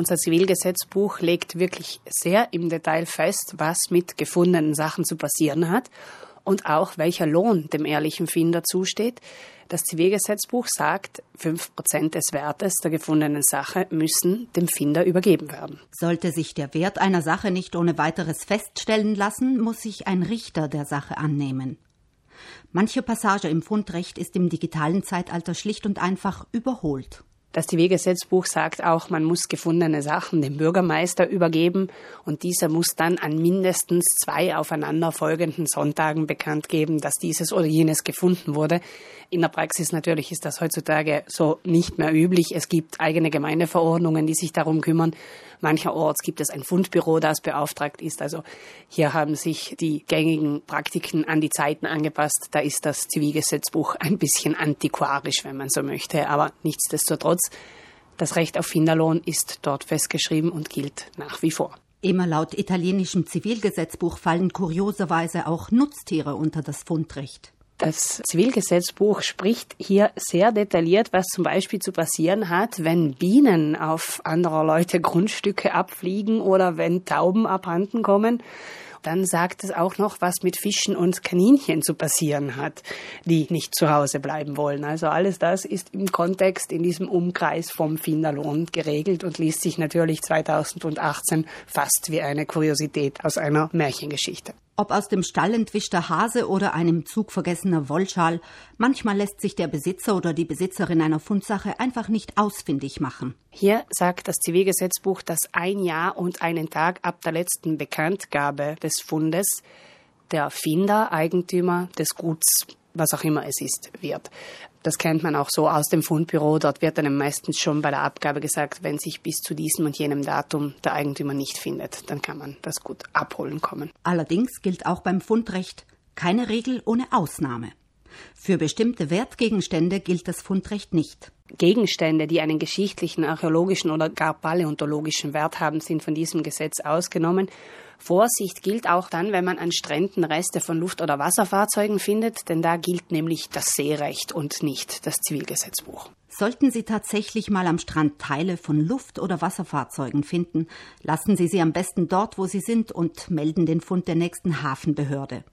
Unser Zivilgesetzbuch legt wirklich sehr im Detail fest, was mit gefundenen Sachen zu passieren hat und auch welcher Lohn dem ehrlichen Finder zusteht. Das Zivilgesetzbuch sagt, fünf Prozent des Wertes der gefundenen Sache müssen dem Finder übergeben werden. Sollte sich der Wert einer Sache nicht ohne weiteres feststellen lassen, muss sich ein Richter der Sache annehmen. Manche Passage im Fundrecht ist im digitalen Zeitalter schlicht und einfach überholt. Das Zivilgesetzbuch sagt auch, man muss gefundene Sachen dem Bürgermeister übergeben und dieser muss dann an mindestens zwei aufeinanderfolgenden Sonntagen bekannt geben, dass dieses oder jenes gefunden wurde. In der Praxis natürlich ist das heutzutage so nicht mehr üblich. Es gibt eigene Gemeindeverordnungen, die sich darum kümmern. Mancherorts gibt es ein Fundbüro, das beauftragt ist. Also hier haben sich die gängigen Praktiken an die Zeiten angepasst. Da ist das Zivilgesetzbuch ein bisschen antiquarisch, wenn man so möchte. Aber nichtsdestotrotz, das Recht auf Finderlohn ist dort festgeschrieben und gilt nach wie vor. Immer laut italienischem Zivilgesetzbuch fallen kurioserweise auch Nutztiere unter das Fundrecht. Das Zivilgesetzbuch spricht hier sehr detailliert, was zum Beispiel zu passieren hat, wenn Bienen auf anderer Leute Grundstücke abfliegen oder wenn Tauben abhanden kommen. Dann sagt es auch noch, was mit Fischen und Kaninchen zu passieren hat, die nicht zu Hause bleiben wollen. Also alles das ist im Kontext in diesem Umkreis vom Finderlohn geregelt und liest sich natürlich 2018 fast wie eine Kuriosität aus einer Märchengeschichte. Ob aus dem Stall entwischter Hase oder einem Zug vergessener Wollschal, manchmal lässt sich der Besitzer oder die Besitzerin einer Fundsache einfach nicht ausfindig machen. Hier sagt das Zivilgesetzbuch, dass ein Jahr und einen Tag ab der letzten Bekanntgabe des Fundes der Finder, Eigentümer des Guts was auch immer es ist, wird. Das kennt man auch so aus dem Fundbüro. Dort wird dann meistens schon bei der Abgabe gesagt, wenn sich bis zu diesem und jenem Datum der Eigentümer nicht findet, dann kann man das gut abholen kommen. Allerdings gilt auch beim Fundrecht keine Regel ohne Ausnahme. Für bestimmte Wertgegenstände gilt das Fundrecht nicht. Gegenstände, die einen geschichtlichen, archäologischen oder gar paläontologischen Wert haben, sind von diesem Gesetz ausgenommen. Vorsicht gilt auch dann, wenn man an Stränden Reste von Luft- oder Wasserfahrzeugen findet, denn da gilt nämlich das Seerecht und nicht das Zivilgesetzbuch. Sollten Sie tatsächlich mal am Strand Teile von Luft- oder Wasserfahrzeugen finden, lassen Sie sie am besten dort, wo sie sind und melden den Fund der nächsten Hafenbehörde.